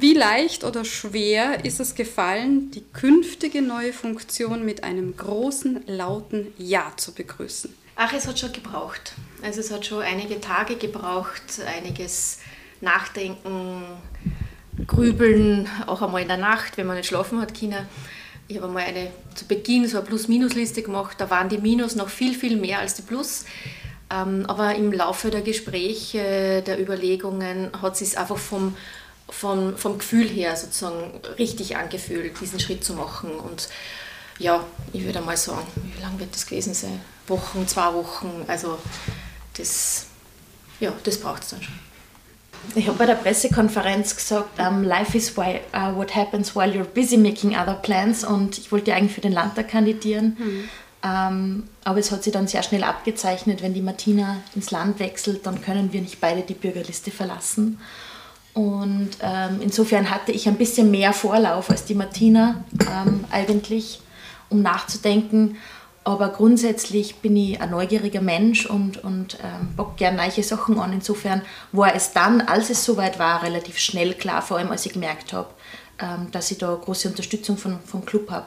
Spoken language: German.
Wie leicht oder schwer ist es gefallen, die künftige neue Funktion mit einem großen, lauten Ja zu begrüßen? Ach, es hat schon gebraucht. Also es hat schon einige Tage gebraucht, einiges Nachdenken, Grübeln, auch einmal in der Nacht, wenn man nicht schlafen hat können. Ich habe einmal eine, zu Beginn so eine Plus-Minus-Liste gemacht, da waren die Minus noch viel, viel mehr als die Plus. Ähm, aber im Laufe der Gespräche, der Überlegungen hat es sich einfach vom, vom, vom Gefühl her sozusagen richtig angefühlt, diesen Schritt zu machen. Und ja, ich würde mal sagen, wie lange wird das gewesen sein? Wochen, zwei Wochen, also das, ja, das braucht es dann schon. Ich habe bei der Pressekonferenz gesagt, um, life is why, uh, what happens while you're busy making other plans und ich wollte eigentlich für den Landtag kandidieren. Mhm. Um, aber es hat sich dann sehr schnell abgezeichnet, wenn die Martina ins Land wechselt, dann können wir nicht beide die Bürgerliste verlassen. Und ähm, insofern hatte ich ein bisschen mehr Vorlauf als die Martina ähm, eigentlich, um nachzudenken. Aber grundsätzlich bin ich ein neugieriger Mensch und, und ähm, bock gerne neue Sachen an. Insofern war es dann, als es soweit war, relativ schnell klar, vor allem als ich gemerkt habe, ähm, dass ich da große Unterstützung von, vom Club habe.